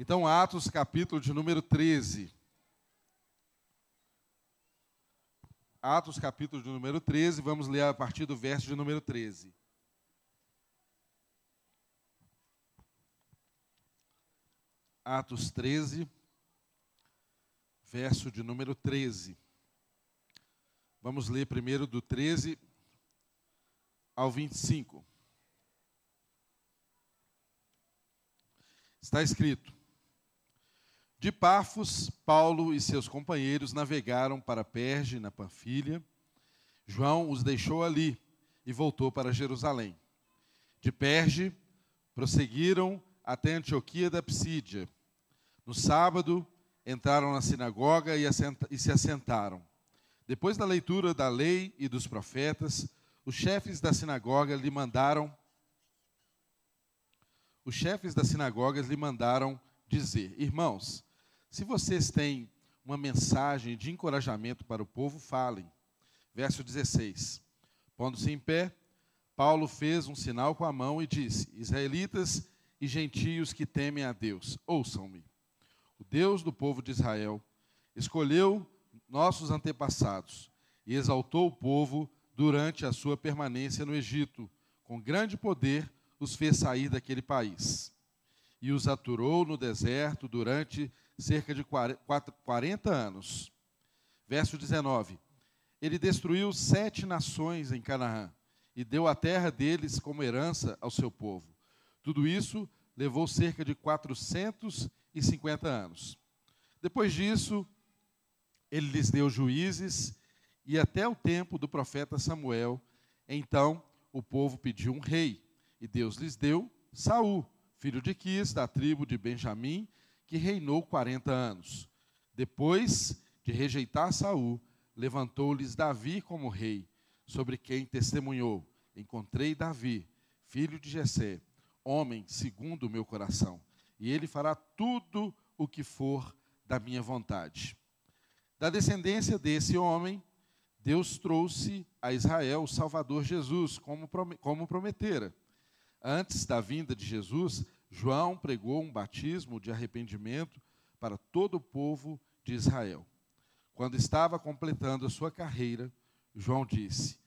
Então, Atos, capítulo de número 13. Atos, capítulo de número 13, vamos ler a partir do verso de número 13. Atos 13, verso de número 13. Vamos ler primeiro do 13 ao 25. Está escrito: de Pafos, Paulo e seus companheiros navegaram para Perge, na Panfilha. João os deixou ali e voltou para Jerusalém. De Perge, prosseguiram até Antioquia da Psídia. No sábado, entraram na sinagoga e, e se assentaram. Depois da leitura da lei e dos profetas, os chefes da sinagoga lhe mandaram os chefes das sinagogas lhe mandaram dizer: Irmãos, se vocês têm uma mensagem de encorajamento para o povo, falem. Verso 16. Pondo-se em pé, Paulo fez um sinal com a mão e disse: Israelitas e gentios que temem a Deus, ouçam-me. O Deus do povo de Israel escolheu nossos antepassados e exaltou o povo durante a sua permanência no Egito. Com grande poder os fez sair daquele país. E os aturou no deserto durante cerca de 40 anos. Verso 19: Ele destruiu sete nações em Canaã e deu a terra deles como herança ao seu povo. Tudo isso levou cerca de 450 anos. Depois disso, ele lhes deu juízes e até o tempo do profeta Samuel. Então o povo pediu um rei e Deus lhes deu Saul, filho de Quis, da tribo de Benjamim, que reinou 40 anos. Depois de rejeitar Saul, levantou-lhes Davi como rei, sobre quem testemunhou: Encontrei Davi, filho de Jessé, homem segundo o meu coração, e ele fará tudo o que for da minha vontade. Da descendência desse homem, Deus trouxe a Israel o Salvador Jesus, como, como prometera. Antes da vinda de Jesus, João pregou um batismo de arrependimento para todo o povo de Israel. Quando estava completando a sua carreira, João disse: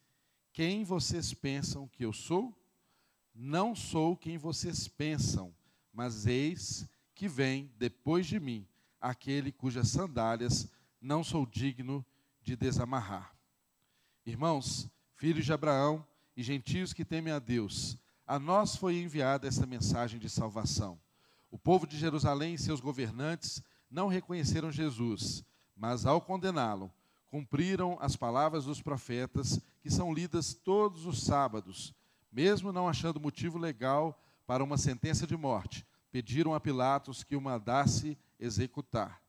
Quem vocês pensam que eu sou? Não sou quem vocês pensam, mas eis que vem depois de mim aquele cujas sandálias não sou digno de desamarrar. Irmãos, filhos de Abraão e gentios que temem a Deus, a nós foi enviada essa mensagem de salvação. O povo de Jerusalém e seus governantes não reconheceram Jesus, mas ao condená-lo, cumpriram as palavras dos profetas que são lidas todos os sábados, mesmo não achando motivo legal para uma sentença de morte, pediram a Pilatos que o mandasse executar.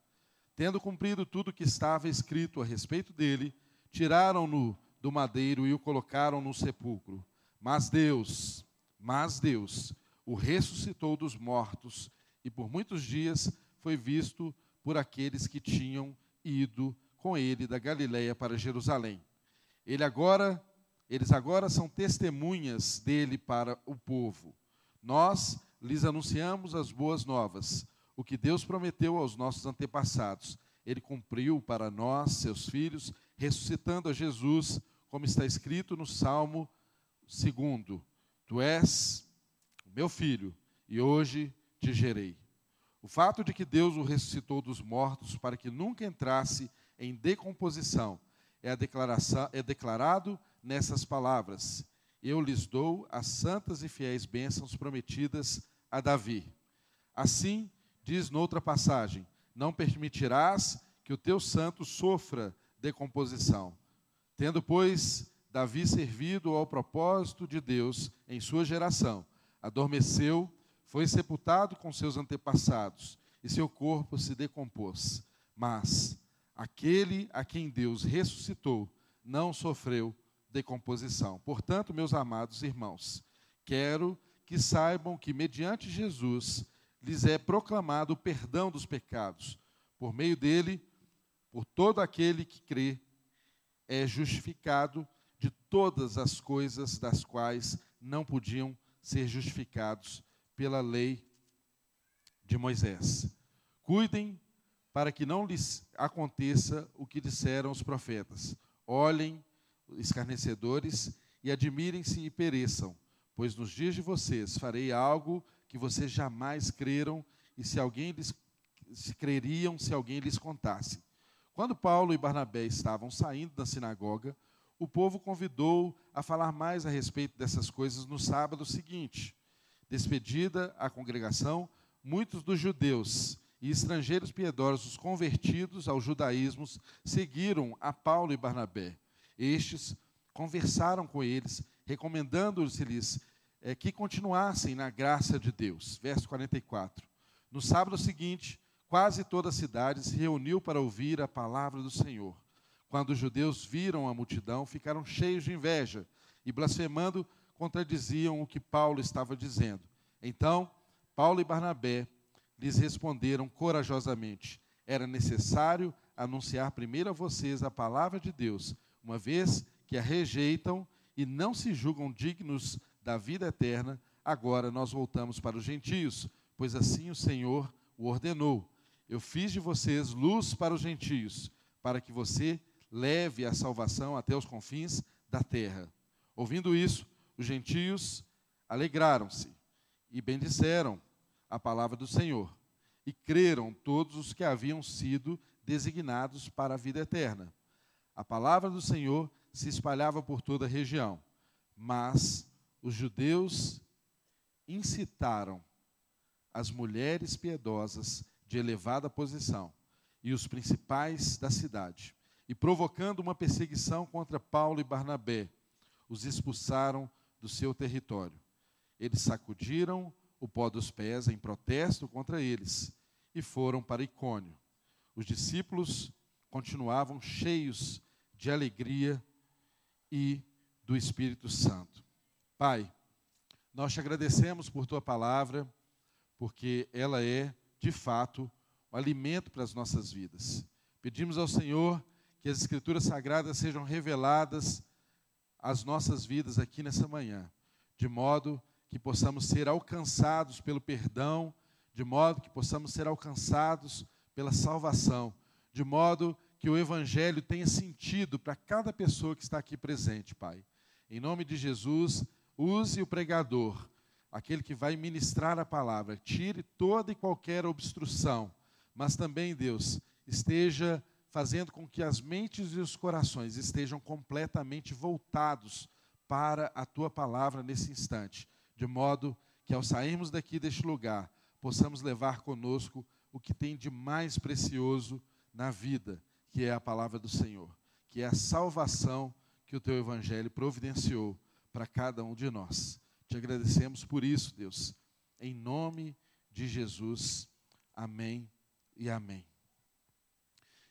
Tendo cumprido tudo o que estava escrito a respeito dele, tiraram-no do madeiro e o colocaram no sepulcro. Mas Deus, mas Deus o ressuscitou dos mortos e por muitos dias foi visto por aqueles que tinham ido com ele da Galiléia para Jerusalém. Ele agora, eles agora são testemunhas dele para o povo. Nós lhes anunciamos as boas novas, o que Deus prometeu aos nossos antepassados. Ele cumpriu para nós, seus filhos, ressuscitando a Jesus, como está escrito no Salmo 2. Tu és meu filho, e hoje te gerei. O fato de que Deus o ressuscitou dos mortos para que nunca entrasse em decomposição é, declaração, é declarado nessas palavras: Eu lhes dou as santas e fiéis bênçãos prometidas a Davi. Assim, diz noutra passagem: Não permitirás que o teu santo sofra decomposição. Tendo, pois, Davi, servido ao propósito de Deus em sua geração, adormeceu, foi sepultado com seus antepassados e seu corpo se decompôs. Mas aquele a quem Deus ressuscitou não sofreu decomposição. Portanto, meus amados irmãos, quero que saibam que, mediante Jesus, lhes é proclamado o perdão dos pecados. Por meio dele, por todo aquele que crê, é justificado de todas as coisas das quais não podiam ser justificados pela lei de Moisés. Cuidem para que não lhes aconteça o que disseram os profetas. Olhem, escarnecedores, e admirem-se e pereçam, pois nos dias de vocês farei algo que vocês jamais creram, e se alguém lhes se creriam se alguém lhes contasse. Quando Paulo e Barnabé estavam saindo da sinagoga, o povo convidou a falar mais a respeito dessas coisas no sábado seguinte. Despedida a congregação, muitos dos judeus e estrangeiros piedosos convertidos ao judaísmo seguiram a Paulo e Barnabé. Estes conversaram com eles, recomendando-lhes é, que continuassem na graça de Deus. Verso 44. No sábado seguinte, quase toda a cidade se reuniu para ouvir a palavra do Senhor. Quando os judeus viram a multidão, ficaram cheios de inveja e, blasfemando, contradiziam o que Paulo estava dizendo. Então, Paulo e Barnabé lhes responderam corajosamente: era necessário anunciar primeiro a vocês a palavra de Deus, uma vez que a rejeitam e não se julgam dignos da vida eterna, agora nós voltamos para os gentios, pois assim o Senhor o ordenou. Eu fiz de vocês luz para os gentios, para que você leve a salvação até os confins da terra. Ouvindo isso, os gentios alegraram-se e bendisseram a palavra do Senhor. E creram todos os que haviam sido designados para a vida eterna. A palavra do Senhor se espalhava por toda a região, mas os judeus incitaram as mulheres piedosas de elevada posição e os principais da cidade, e provocando uma perseguição contra Paulo e Barnabé, os expulsaram do seu território. Eles sacudiram o pó dos pés em protesto contra eles e foram para Icônio. Os discípulos continuavam cheios de alegria e do Espírito Santo. Pai, nós te agradecemos por tua palavra, porque ela é, de fato, o alimento para as nossas vidas. Pedimos ao Senhor que as Escrituras Sagradas sejam reveladas às nossas vidas aqui nessa manhã, de modo que possamos ser alcançados pelo perdão, de modo que possamos ser alcançados pela salvação, de modo que o Evangelho tenha sentido para cada pessoa que está aqui presente, Pai. Em nome de Jesus, use o pregador, aquele que vai ministrar a palavra, tire toda e qualquer obstrução, mas também, Deus, esteja fazendo com que as mentes e os corações estejam completamente voltados para a tua palavra nesse instante de modo que ao sairmos daqui deste lugar, possamos levar conosco o que tem de mais precioso na vida, que é a palavra do Senhor, que é a salvação que o teu evangelho providenciou para cada um de nós. Te agradecemos por isso, Deus, em nome de Jesus. Amém e amém.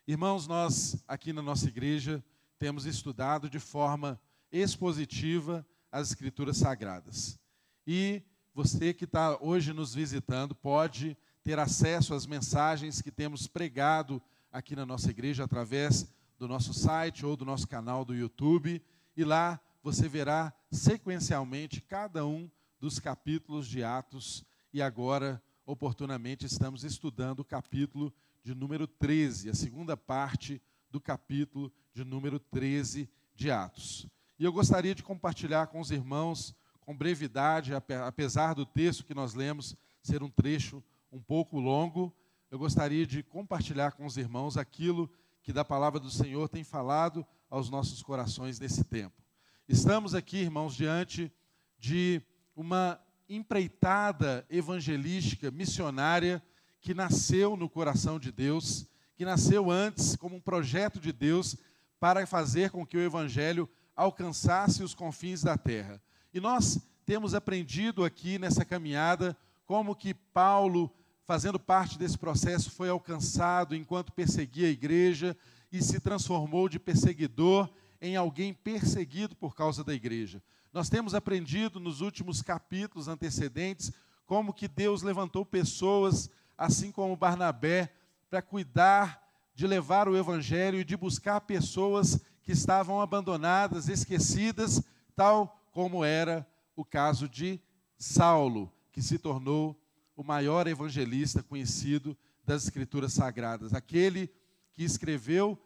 Irmãos, nós aqui na nossa igreja temos estudado de forma expositiva as Escrituras Sagradas. E você que está hoje nos visitando pode ter acesso às mensagens que temos pregado aqui na nossa igreja através do nosso site ou do nosso canal do YouTube. E lá você verá sequencialmente cada um dos capítulos de Atos. E agora, oportunamente, estamos estudando o capítulo de número 13, a segunda parte do capítulo de número 13 de Atos. E eu gostaria de compartilhar com os irmãos com brevidade, apesar do texto que nós lemos ser um trecho um pouco longo, eu gostaria de compartilhar com os irmãos aquilo que da palavra do Senhor tem falado aos nossos corações nesse tempo. Estamos aqui, irmãos, diante de uma empreitada evangelística, missionária, que nasceu no coração de Deus, que nasceu antes como um projeto de Deus para fazer com que o evangelho alcançasse os confins da terra. E nós temos aprendido aqui nessa caminhada como que Paulo, fazendo parte desse processo, foi alcançado enquanto perseguia a igreja e se transformou de perseguidor em alguém perseguido por causa da igreja. Nós temos aprendido nos últimos capítulos antecedentes como que Deus levantou pessoas, assim como Barnabé, para cuidar de levar o evangelho e de buscar pessoas que estavam abandonadas, esquecidas, tal como era o caso de Saulo, que se tornou o maior evangelista conhecido das Escrituras Sagradas, aquele que escreveu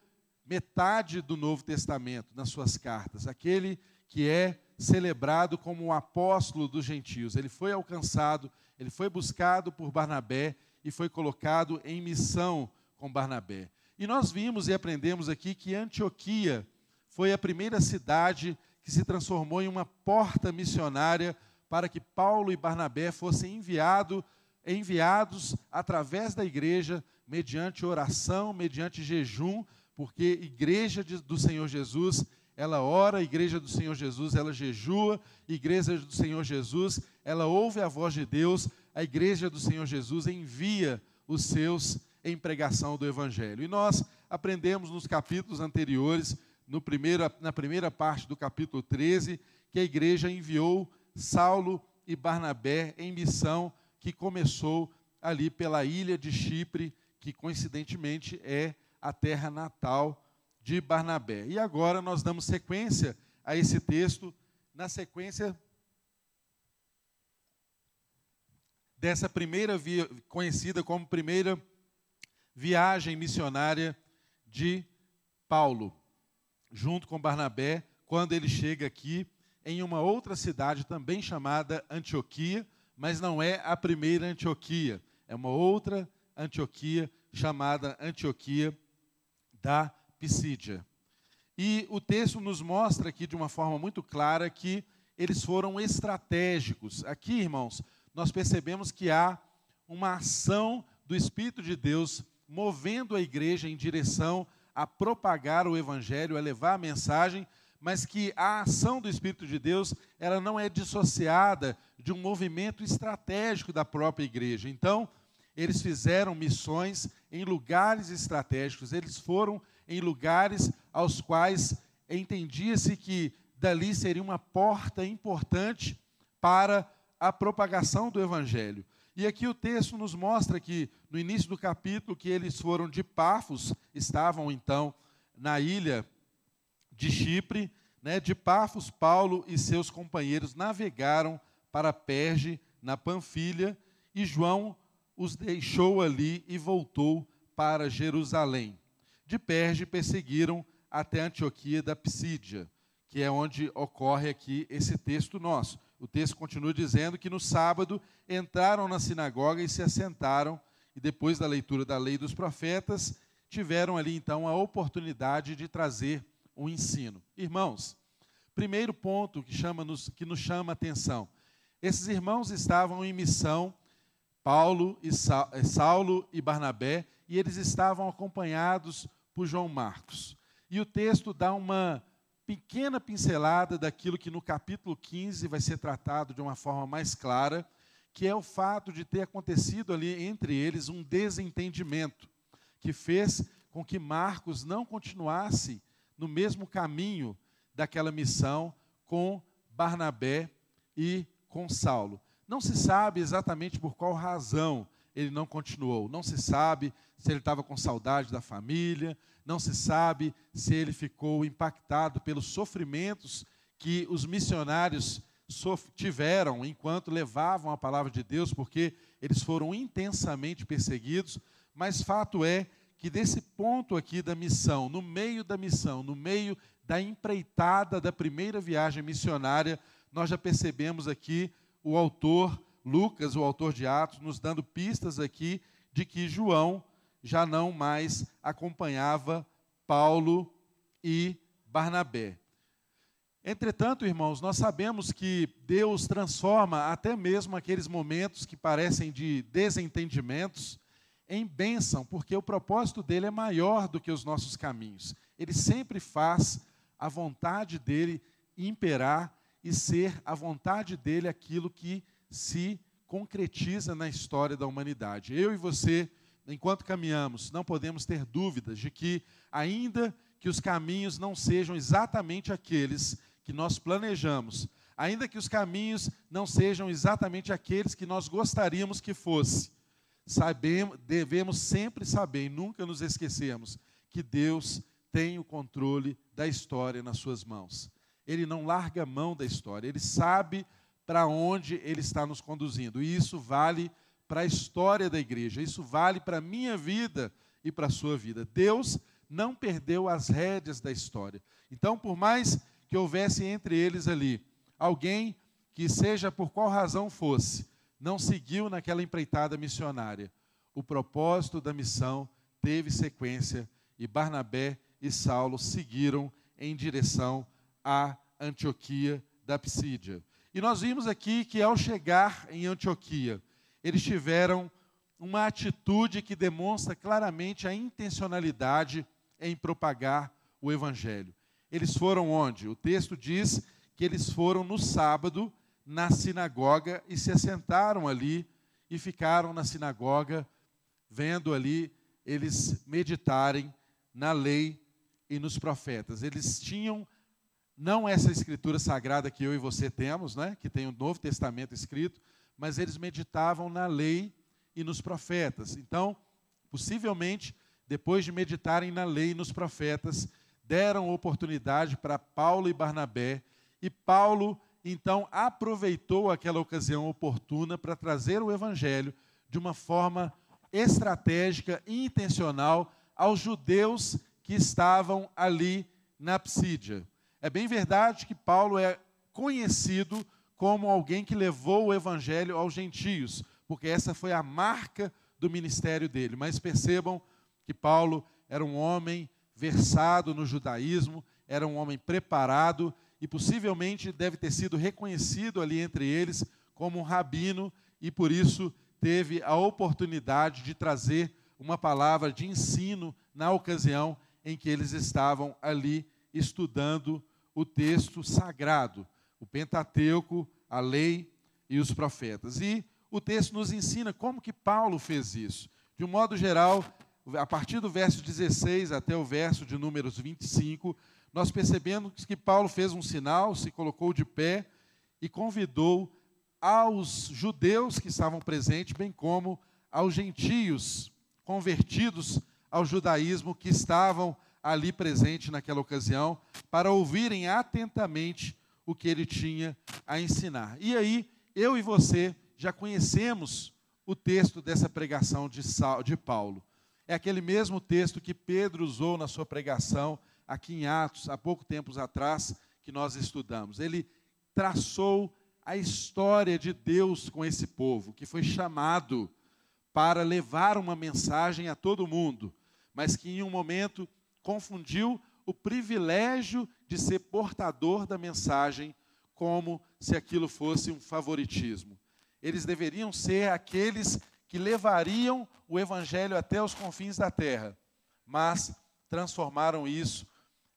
metade do Novo Testamento nas suas cartas, aquele que é celebrado como o apóstolo dos gentios. Ele foi alcançado, ele foi buscado por Barnabé e foi colocado em missão com Barnabé. E nós vimos e aprendemos aqui que Antioquia foi a primeira cidade que se transformou em uma porta missionária para que Paulo e Barnabé fossem enviado, enviados através da igreja, mediante oração, mediante jejum, porque igreja do Senhor Jesus, ela ora, igreja do Senhor Jesus, ela jejua, igreja do Senhor Jesus, ela ouve a voz de Deus, a igreja do Senhor Jesus envia os seus em pregação do Evangelho. E nós aprendemos nos capítulos anteriores, no primeiro, na primeira parte do capítulo 13, que a igreja enviou Saulo e Barnabé em missão que começou ali pela ilha de Chipre, que coincidentemente é a terra natal de Barnabé. E agora nós damos sequência a esse texto, na sequência dessa primeira via, conhecida como primeira viagem missionária de Paulo, junto com Barnabé, quando ele chega aqui em uma outra cidade também chamada Antioquia, mas não é a primeira Antioquia, é uma outra Antioquia chamada Antioquia da Pisídia. E o texto nos mostra aqui de uma forma muito clara que eles foram estratégicos. Aqui, irmãos, nós percebemos que há uma ação do Espírito de Deus movendo a igreja em direção a propagar o evangelho, a levar a mensagem, mas que a ação do Espírito de Deus, ela não é dissociada de um movimento estratégico da própria igreja. Então, eles fizeram missões em lugares estratégicos, eles foram em lugares aos quais entendia-se que dali seria uma porta importante para a propagação do evangelho. E aqui o texto nos mostra que, no início do capítulo, que eles foram de Pafos, estavam então na ilha de Chipre. Né? De Pafos, Paulo e seus companheiros navegaram para Perge, na Panfilha, e João os deixou ali e voltou para Jerusalém. De Perge perseguiram até Antioquia da Psídia, que é onde ocorre aqui esse texto nosso. O texto continua dizendo que no sábado entraram na sinagoga e se assentaram, e depois da leitura da lei dos profetas, tiveram ali então a oportunidade de trazer um ensino. Irmãos, primeiro ponto que, chama -nos, que nos chama a atenção: esses irmãos estavam em missão, Paulo e eh, Saulo e Barnabé, e eles estavam acompanhados por João Marcos. E o texto dá uma pequena pincelada daquilo que no capítulo 15 vai ser tratado de uma forma mais clara, que é o fato de ter acontecido ali entre eles um desentendimento, que fez com que Marcos não continuasse no mesmo caminho daquela missão com Barnabé e com Saulo. Não se sabe exatamente por qual razão ele não continuou. Não se sabe se ele estava com saudade da família, não se sabe se ele ficou impactado pelos sofrimentos que os missionários tiveram enquanto levavam a palavra de Deus, porque eles foram intensamente perseguidos. Mas fato é que desse ponto aqui da missão, no meio da missão, no meio da empreitada da primeira viagem missionária, nós já percebemos aqui o autor Lucas, o autor de Atos, nos dando pistas aqui de que João já não mais acompanhava Paulo e Barnabé. Entretanto, irmãos, nós sabemos que Deus transforma até mesmo aqueles momentos que parecem de desentendimentos em bênção, porque o propósito dele é maior do que os nossos caminhos. Ele sempre faz a vontade dele imperar e ser a vontade dele aquilo que se concretiza na história da humanidade. Eu e você, enquanto caminhamos, não podemos ter dúvidas de que, ainda que os caminhos não sejam exatamente aqueles que nós planejamos, ainda que os caminhos não sejam exatamente aqueles que nós gostaríamos que fosse, sabemos, devemos sempre saber e nunca nos esquecermos que Deus tem o controle da história nas suas mãos. Ele não larga mão da história, ele sabe para onde ele está nos conduzindo. E isso vale para a história da igreja. Isso vale para a minha vida e para a sua vida. Deus não perdeu as rédeas da história. Então, por mais que houvesse entre eles ali alguém que, seja por qual razão fosse, não seguiu naquela empreitada missionária, o propósito da missão teve sequência e Barnabé e Saulo seguiram em direção a Antioquia da Psídia. E nós vimos aqui que ao chegar em Antioquia, eles tiveram uma atitude que demonstra claramente a intencionalidade em propagar o evangelho. Eles foram onde? O texto diz que eles foram no sábado na sinagoga e se assentaram ali e ficaram na sinagoga vendo ali eles meditarem na lei e nos profetas. Eles tinham não essa escritura sagrada que eu e você temos, né, que tem o Novo Testamento escrito, mas eles meditavam na lei e nos profetas. Então, possivelmente, depois de meditarem na lei e nos profetas, deram oportunidade para Paulo e Barnabé, e Paulo então aproveitou aquela ocasião oportuna para trazer o evangelho de uma forma estratégica e intencional aos judeus que estavam ali na Psídia. É bem verdade que Paulo é conhecido como alguém que levou o evangelho aos gentios, porque essa foi a marca do ministério dele. Mas percebam que Paulo era um homem versado no judaísmo, era um homem preparado e possivelmente deve ter sido reconhecido ali entre eles como um rabino e por isso teve a oportunidade de trazer uma palavra de ensino na ocasião em que eles estavam ali estudando o texto sagrado, o Pentateuco, a lei e os profetas. E o texto nos ensina como que Paulo fez isso. De um modo geral, a partir do verso 16 até o verso de números 25, nós percebemos que Paulo fez um sinal, se colocou de pé e convidou aos judeus que estavam presentes, bem como aos gentios convertidos ao judaísmo que estavam ali presentes naquela ocasião, para ouvirem atentamente o que ele tinha a ensinar. E aí, eu e você já conhecemos o texto dessa pregação de, Paulo. É aquele mesmo texto que Pedro usou na sua pregação aqui em Atos, há pouco tempos atrás, que nós estudamos. Ele traçou a história de Deus com esse povo, que foi chamado para levar uma mensagem a todo mundo, mas que em um momento confundiu o privilégio de ser portador da mensagem como se aquilo fosse um favoritismo. Eles deveriam ser aqueles que levariam o evangelho até os confins da terra, mas transformaram isso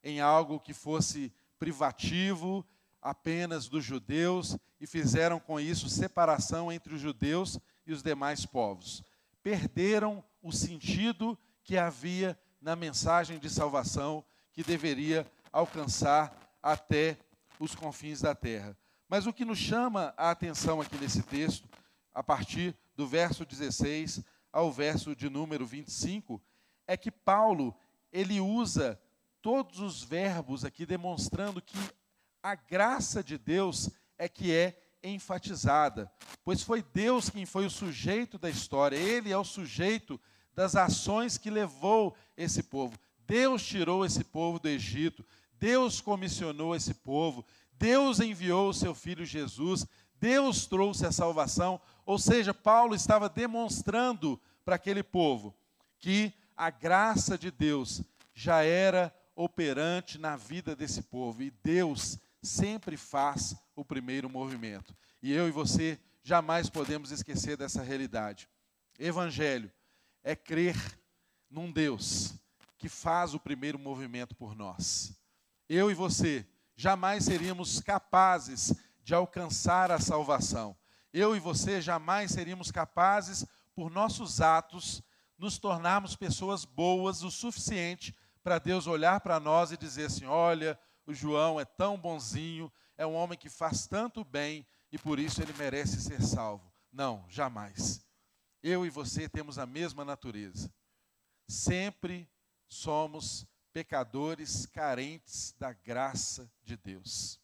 em algo que fosse privativo, apenas dos judeus e fizeram com isso separação entre os judeus e os demais povos. Perderam o sentido que havia na mensagem de salvação que deveria alcançar até os confins da terra. Mas o que nos chama a atenção aqui nesse texto, a partir do verso 16 ao verso de número 25, é que Paulo, ele usa todos os verbos aqui demonstrando que a graça de Deus é que é enfatizada, pois foi Deus quem foi o sujeito da história, ele é o sujeito das ações que levou esse povo. Deus tirou esse povo do Egito, Deus comissionou esse povo, Deus enviou o seu filho Jesus, Deus trouxe a salvação, ou seja, Paulo estava demonstrando para aquele povo que a graça de Deus já era operante na vida desse povo e Deus sempre faz o primeiro movimento. E eu e você jamais podemos esquecer dessa realidade. Evangelho é crer num Deus que faz o primeiro movimento por nós. Eu e você jamais seríamos capazes de alcançar a salvação. Eu e você jamais seríamos capazes, por nossos atos, nos tornarmos pessoas boas o suficiente para Deus olhar para nós e dizer assim: olha, o João é tão bonzinho, é um homem que faz tanto bem e por isso ele merece ser salvo. Não, jamais. Eu e você temos a mesma natureza. Sempre somos pecadores carentes da graça de Deus.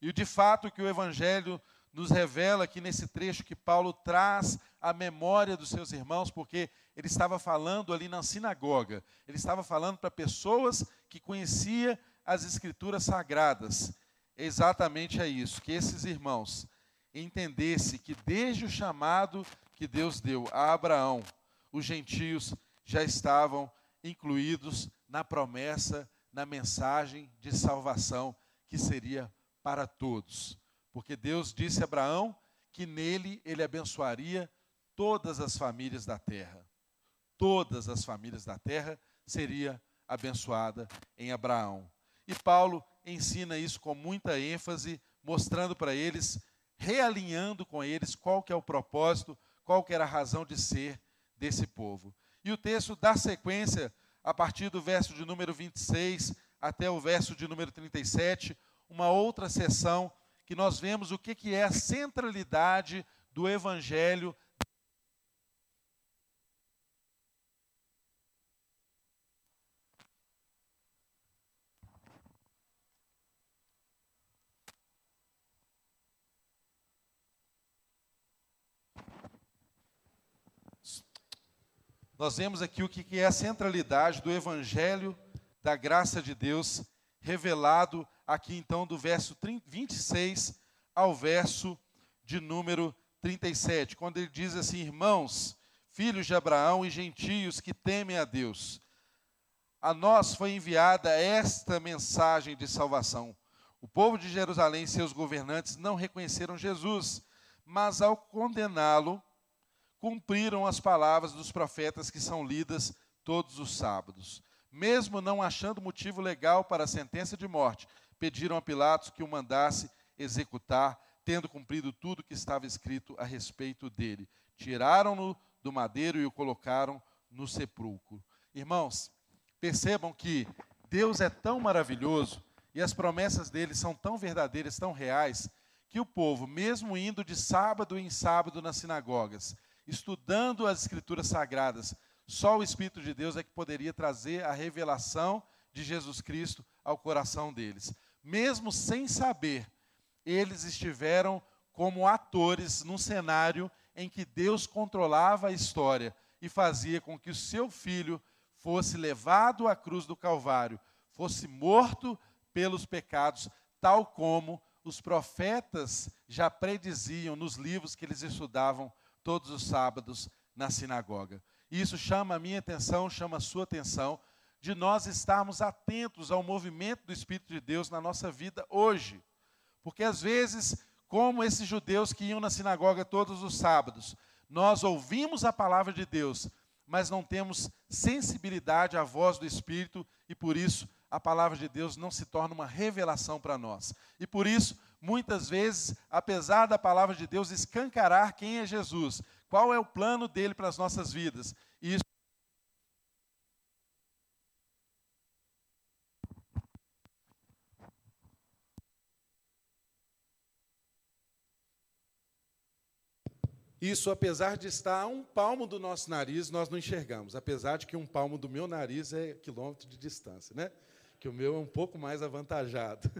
E de fato que o Evangelho nos revela aqui nesse trecho que Paulo traz a memória dos seus irmãos, porque ele estava falando ali na sinagoga, ele estava falando para pessoas que conhecia as escrituras sagradas. Exatamente é isso, que esses irmãos entendessem que desde o chamado que Deus deu a Abraão, os gentios já estavam incluídos na promessa, na mensagem de salvação que seria para todos. Porque Deus disse a Abraão que nele ele abençoaria todas as famílias da terra. Todas as famílias da terra seria abençoada em Abraão. E Paulo ensina isso com muita ênfase, mostrando para eles, realinhando com eles qual que é o propósito, qual que era a razão de ser desse povo. E o texto dá sequência a partir do verso de número 26 até o verso de número 37, uma outra sessão que nós vemos o que, que é a centralidade do evangelho nós vemos aqui o que é a centralidade do Evangelho da graça de Deus, revelado aqui então do verso 26 ao verso de número 37, quando ele diz assim: Irmãos, filhos de Abraão e gentios que temem a Deus, a nós foi enviada esta mensagem de salvação. O povo de Jerusalém e seus governantes não reconheceram Jesus, mas ao condená-lo, cumpriram as palavras dos profetas que são lidas todos os sábados. Mesmo não achando motivo legal para a sentença de morte, pediram a Pilatos que o mandasse executar, tendo cumprido tudo que estava escrito a respeito dele. Tiraram-no do madeiro e o colocaram no sepulcro. Irmãos, percebam que Deus é tão maravilhoso e as promessas dele são tão verdadeiras, tão reais, que o povo, mesmo indo de sábado em sábado nas sinagogas, estudando as Escrituras Sagradas, só o Espírito de Deus é que poderia trazer a revelação de Jesus Cristo ao coração deles. Mesmo sem saber, eles estiveram como atores num cenário em que Deus controlava a história e fazia com que o seu filho fosse levado à cruz do Calvário, fosse morto pelos pecados, tal como os profetas já prediziam nos livros que eles estudavam todos os sábados na sinagoga. Isso chama a minha atenção, chama a sua atenção, de nós estarmos atentos ao movimento do Espírito de Deus na nossa vida hoje. Porque às vezes, como esses judeus que iam na sinagoga todos os sábados, nós ouvimos a palavra de Deus, mas não temos sensibilidade à voz do Espírito e por isso a palavra de Deus não se torna uma revelação para nós. E por isso, muitas vezes, apesar da palavra de Deus escancarar quem é Jesus, qual é o plano dele para as nossas vidas, isso Isso, apesar de estar a um palmo do nosso nariz, nós não enxergamos. Apesar de que um palmo do meu nariz é quilômetro de distância, né? Que o meu é um pouco mais avantajado.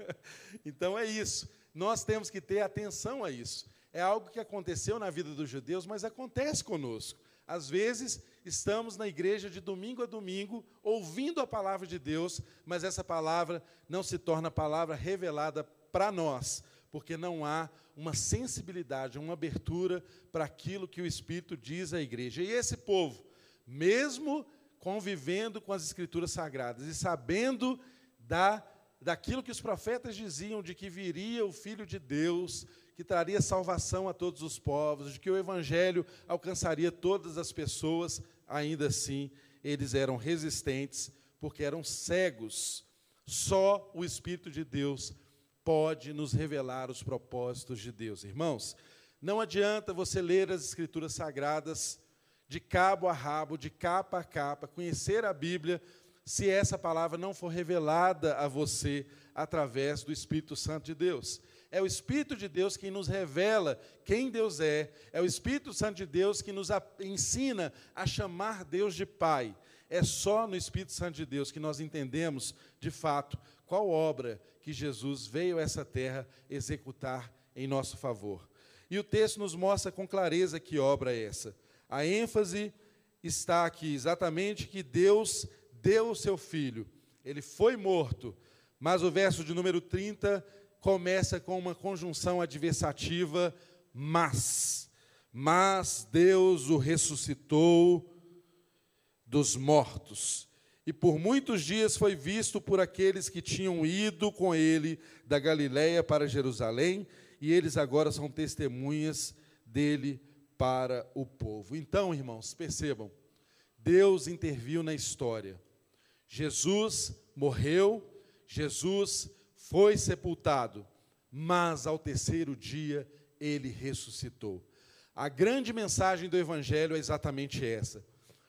então é isso. Nós temos que ter atenção a isso. É algo que aconteceu na vida dos judeus, mas acontece conosco. Às vezes, estamos na igreja de domingo a domingo, ouvindo a palavra de Deus, mas essa palavra não se torna palavra revelada para nós, porque não há uma sensibilidade, uma abertura para aquilo que o Espírito diz à igreja. E esse povo, mesmo convivendo com as Escrituras Sagradas e sabendo da, daquilo que os profetas diziam de que viria o Filho de Deus, que traria salvação a todos os povos, de que o Evangelho alcançaria todas as pessoas, ainda assim eles eram resistentes, porque eram cegos. Só o Espírito de Deus pode nos revelar os propósitos de Deus. Irmãos, não adianta você ler as Escrituras Sagradas de cabo a rabo, de capa a capa, conhecer a Bíblia, se essa palavra não for revelada a você através do Espírito Santo de Deus. É o Espírito de Deus quem nos revela quem Deus é, é o Espírito Santo de Deus que nos ensina a chamar Deus de Pai. É só no Espírito Santo de Deus que nós entendemos, de fato, qual obra que Jesus veio a essa terra executar em nosso favor. E o texto nos mostra com clareza que obra é essa. A ênfase está aqui exatamente que Deus deu o seu filho. Ele foi morto, mas o verso de número 30 começa com uma conjunção adversativa, mas. Mas Deus o ressuscitou dos mortos. E por muitos dias foi visto por aqueles que tinham ido com ele da Galiléia para Jerusalém, e eles agora são testemunhas dele para o povo. Então, irmãos, percebam, Deus interviu na história. Jesus morreu, Jesus foi sepultado, mas ao terceiro dia ele ressuscitou. A grande mensagem do Evangelho é exatamente essa.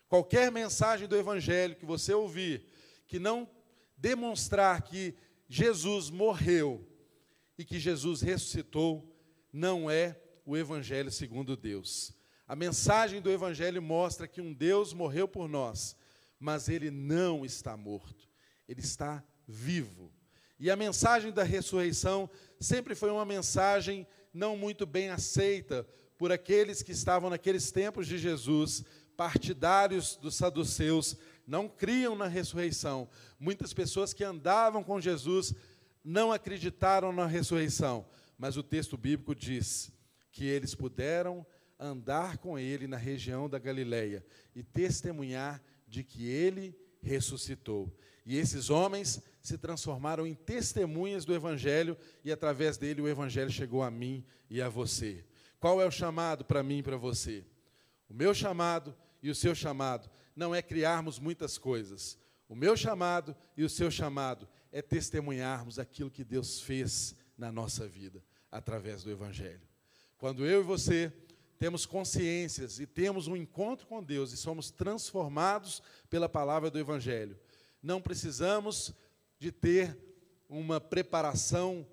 Qualquer mensagem do Evangelho que você ouvir, que não demonstrar que Jesus morreu e que Jesus ressuscitou, não é o Evangelho segundo Deus. A mensagem do Evangelho mostra que um Deus morreu por nós, mas ele não está morto, ele está vivo. E a mensagem da ressurreição sempre foi uma mensagem não muito bem aceita por aqueles que estavam naqueles tempos de Jesus, partidários dos saduceus, não criam na ressurreição. Muitas pessoas que andavam com Jesus não acreditaram na ressurreição, mas o texto bíblico diz que eles puderam andar com ele na região da Galileia e testemunhar de que ele ressuscitou. E esses homens se transformaram em testemunhas do Evangelho, e através dele o Evangelho chegou a mim e a você. Qual é o chamado para mim e para você? O meu chamado e o seu chamado não é criarmos muitas coisas. O meu chamado e o seu chamado é testemunharmos aquilo que Deus fez na nossa vida, através do Evangelho. Quando eu e você temos consciências e temos um encontro com Deus e somos transformados pela palavra do Evangelho, não precisamos de ter uma preparação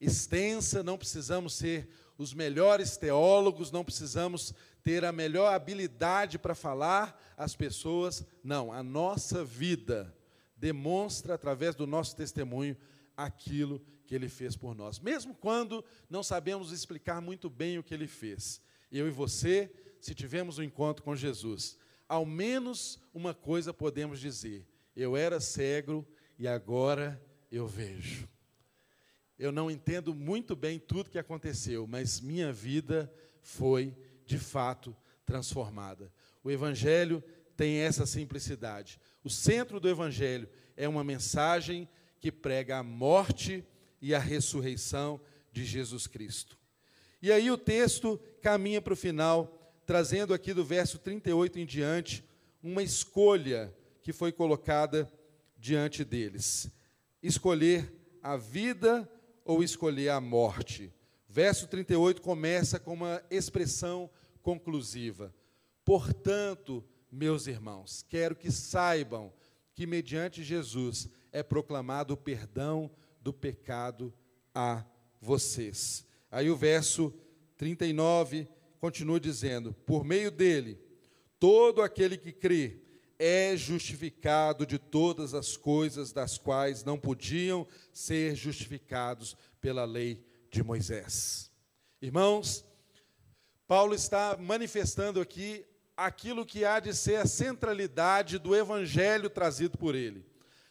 extensa, não precisamos ser os melhores teólogos, não precisamos ter a melhor habilidade para falar às pessoas. Não, a nossa vida demonstra, através do nosso testemunho, aquilo que ele fez por nós. Mesmo quando não sabemos explicar muito bem o que ele fez. Eu e você, se tivermos um encontro com Jesus, ao menos uma coisa podemos dizer: eu era cego e agora eu vejo. Eu não entendo muito bem tudo que aconteceu, mas minha vida foi, de fato, transformada. O Evangelho tem essa simplicidade. O centro do Evangelho é uma mensagem que prega a morte e a ressurreição de Jesus Cristo. E aí o texto caminha para o final, trazendo aqui do verso 38 em diante uma escolha que foi colocada diante deles: escolher a vida ou escolher a morte. Verso 38 começa com uma expressão conclusiva. Portanto, meus irmãos, quero que saibam que mediante Jesus é proclamado o perdão do pecado a vocês. Aí o verso 39 continua dizendo: Por meio dele, todo aquele que crê é justificado de todas as coisas das quais não podiam ser justificados pela lei de Moisés. Irmãos, Paulo está manifestando aqui aquilo que há de ser a centralidade do evangelho trazido por ele: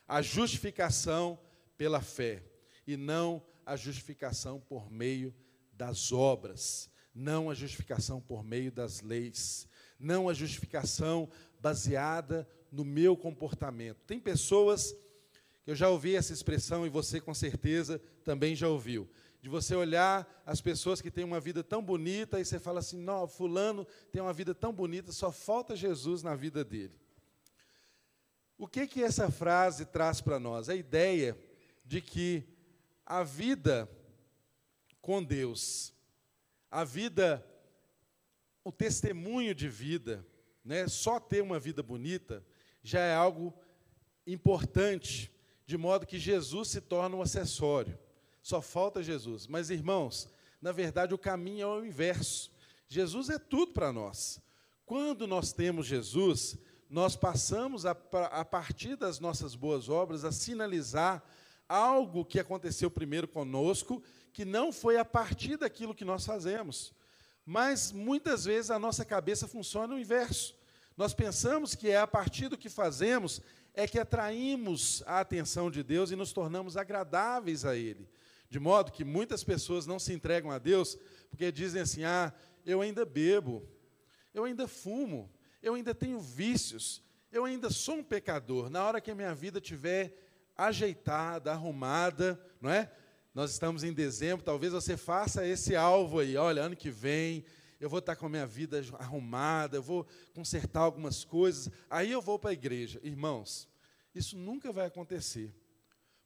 a justificação pela fé, e não a justificação por meio das obras, não a justificação por meio das leis, não a justificação baseada no meu comportamento. Tem pessoas que eu já ouvi essa expressão e você com certeza também já ouviu. De você olhar as pessoas que têm uma vida tão bonita e você fala assim: "Não, fulano tem uma vida tão bonita, só falta Jesus na vida dele". O que que essa frase traz para nós? A ideia de que a vida com Deus, a vida o testemunho de vida, né, só ter uma vida bonita, já é algo importante, de modo que Jesus se torna um acessório. Só falta Jesus. Mas, irmãos, na verdade o caminho é o inverso. Jesus é tudo para nós. Quando nós temos Jesus, nós passamos, a, a partir das nossas boas obras, a sinalizar algo que aconteceu primeiro conosco, que não foi a partir daquilo que nós fazemos. Mas muitas vezes a nossa cabeça funciona o inverso. Nós pensamos que é a partir do que fazemos é que atraímos a atenção de Deus e nos tornamos agradáveis a Ele. De modo que muitas pessoas não se entregam a Deus porque dizem assim: ah, eu ainda bebo, eu ainda fumo, eu ainda tenho vícios, eu ainda sou um pecador. Na hora que a minha vida estiver ajeitada, arrumada, não é? Nós estamos em dezembro, talvez você faça esse alvo aí. Olha, ano que vem eu vou estar com a minha vida arrumada, eu vou consertar algumas coisas, aí eu vou para a igreja. Irmãos, isso nunca vai acontecer,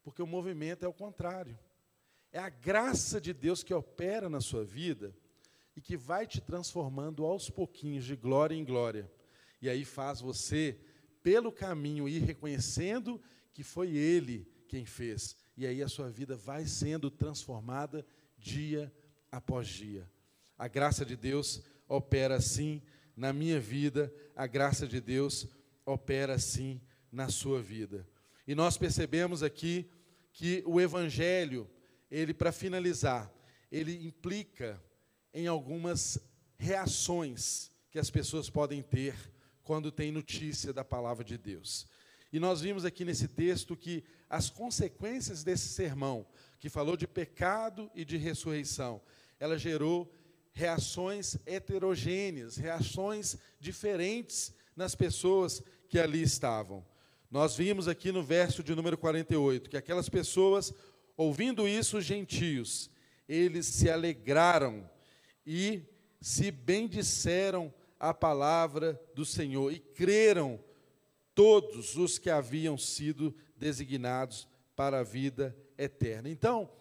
porque o movimento é o contrário. É a graça de Deus que opera na sua vida e que vai te transformando aos pouquinhos, de glória em glória. E aí faz você, pelo caminho, ir reconhecendo que foi Ele quem fez. E aí a sua vida vai sendo transformada dia após dia. A graça de Deus opera assim na minha vida, a graça de Deus opera assim na sua vida. E nós percebemos aqui que o evangelho, ele para finalizar, ele implica em algumas reações que as pessoas podem ter quando têm notícia da palavra de Deus. E nós vimos aqui nesse texto que as consequências desse sermão, que falou de pecado e de ressurreição, ela gerou reações heterogêneas, reações diferentes nas pessoas que ali estavam. Nós vimos aqui no verso de número 48 que aquelas pessoas, ouvindo isso, gentios, eles se alegraram e se bendisseram a palavra do Senhor e creram todos os que haviam sido designados para a vida eterna. Então,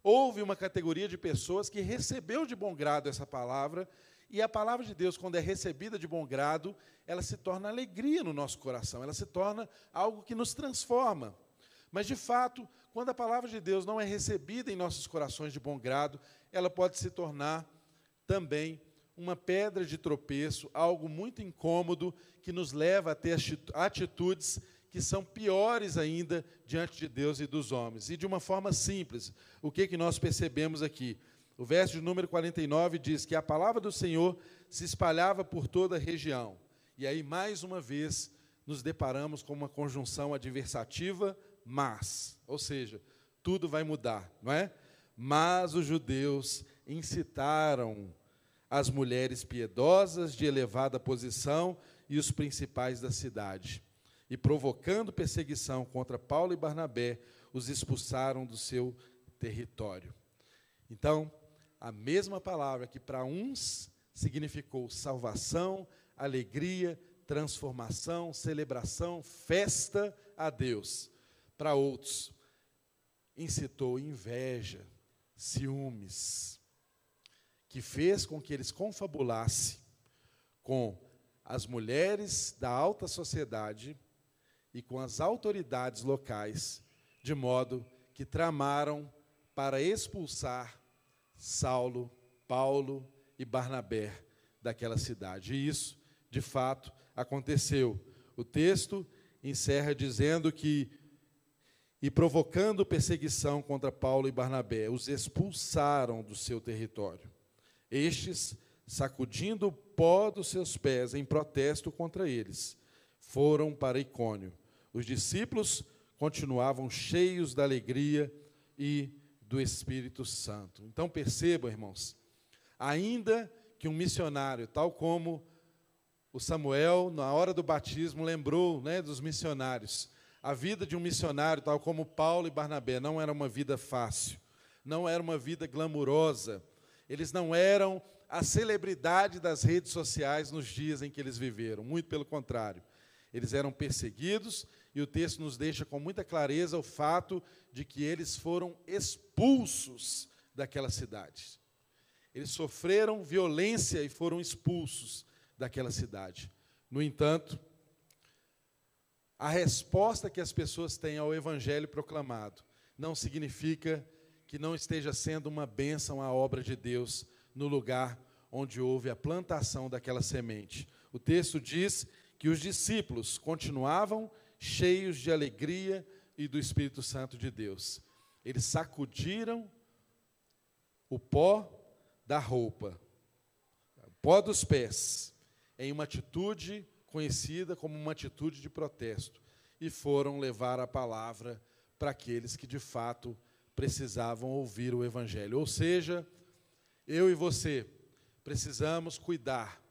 houve uma categoria de pessoas que recebeu de bom grado essa palavra, e a palavra de Deus, quando é recebida de bom grado, ela se torna alegria no nosso coração, ela se torna algo que nos transforma. Mas, de fato, quando a palavra de Deus não é recebida em nossos corações de bom grado, ela pode se tornar também uma pedra de tropeço, algo muito incômodo que nos leva a ter atitudes que são piores ainda diante de Deus e dos homens. E de uma forma simples, o que, que nós percebemos aqui? O verso de número 49 diz que a palavra do Senhor se espalhava por toda a região. E aí, mais uma vez, nos deparamos com uma conjunção adversativa, mas, ou seja, tudo vai mudar, não é? Mas os judeus incitaram as mulheres piedosas de elevada posição e os principais da cidade e provocando perseguição contra Paulo e Barnabé, os expulsaram do seu território. Então, a mesma palavra que para uns significou salvação, alegria, transformação, celebração, festa a Deus, para outros incitou inveja, ciúmes, que fez com que eles confabulassem com as mulheres da alta sociedade e com as autoridades locais, de modo que tramaram para expulsar Saulo, Paulo e Barnabé daquela cidade. E isso, de fato, aconteceu. O texto encerra dizendo que e provocando perseguição contra Paulo e Barnabé, os expulsaram do seu território. Estes, sacudindo o pó dos seus pés em protesto contra eles, foram para Icônio os discípulos continuavam cheios da alegria e do Espírito Santo. Então percebam, irmãos, ainda que um missionário, tal como o Samuel, na hora do batismo, lembrou né, dos missionários, a vida de um missionário, tal como Paulo e Barnabé, não era uma vida fácil, não era uma vida glamurosa, eles não eram a celebridade das redes sociais nos dias em que eles viveram, muito pelo contrário. Eles eram perseguidos, e o texto nos deixa com muita clareza o fato de que eles foram expulsos daquela cidade. Eles sofreram violência e foram expulsos daquela cidade. No entanto, a resposta que as pessoas têm ao evangelho proclamado não significa que não esteja sendo uma bênção a obra de Deus no lugar onde houve a plantação daquela semente. O texto diz que os discípulos continuavam cheios de alegria e do Espírito Santo de Deus. Eles sacudiram o pó da roupa, o pó dos pés, em uma atitude conhecida como uma atitude de protesto, e foram levar a palavra para aqueles que de fato precisavam ouvir o Evangelho. Ou seja, eu e você precisamos cuidar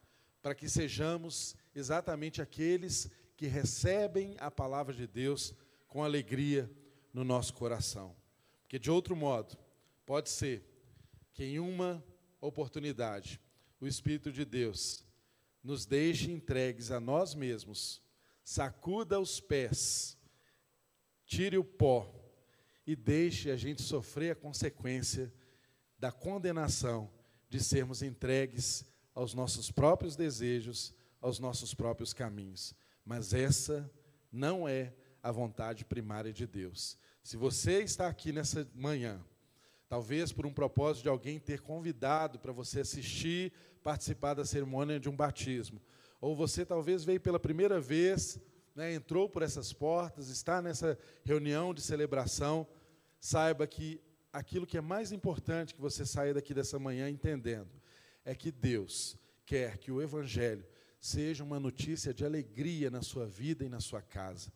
para que sejamos exatamente aqueles que recebem a palavra de Deus com alegria no nosso coração. Porque, de outro modo, pode ser que em uma oportunidade o Espírito de Deus nos deixe entregues a nós mesmos, sacuda os pés, tire o pó e deixe a gente sofrer a consequência da condenação de sermos entregues aos nossos próprios desejos, aos nossos próprios caminhos. Mas essa não é a vontade primária de Deus. Se você está aqui nessa manhã, talvez por um propósito de alguém ter convidado para você assistir, participar da cerimônia de um batismo, ou você talvez veio pela primeira vez, né, entrou por essas portas, está nessa reunião de celebração, saiba que aquilo que é mais importante que você saia daqui dessa manhã entendendo é que Deus quer que o Evangelho seja uma notícia de alegria na sua vida e na sua casa.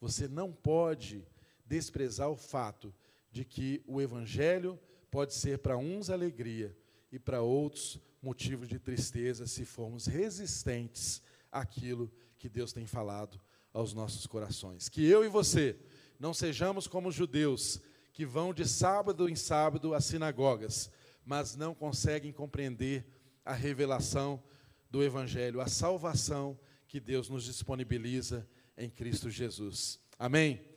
Você não pode desprezar o fato de que o Evangelho pode ser para uns alegria e para outros motivo de tristeza se formos resistentes àquilo que Deus tem falado aos nossos corações. Que eu e você não sejamos como os judeus que vão de sábado em sábado às sinagogas, mas não conseguem compreender a revelação do Evangelho, a salvação que Deus nos disponibiliza em Cristo Jesus. Amém?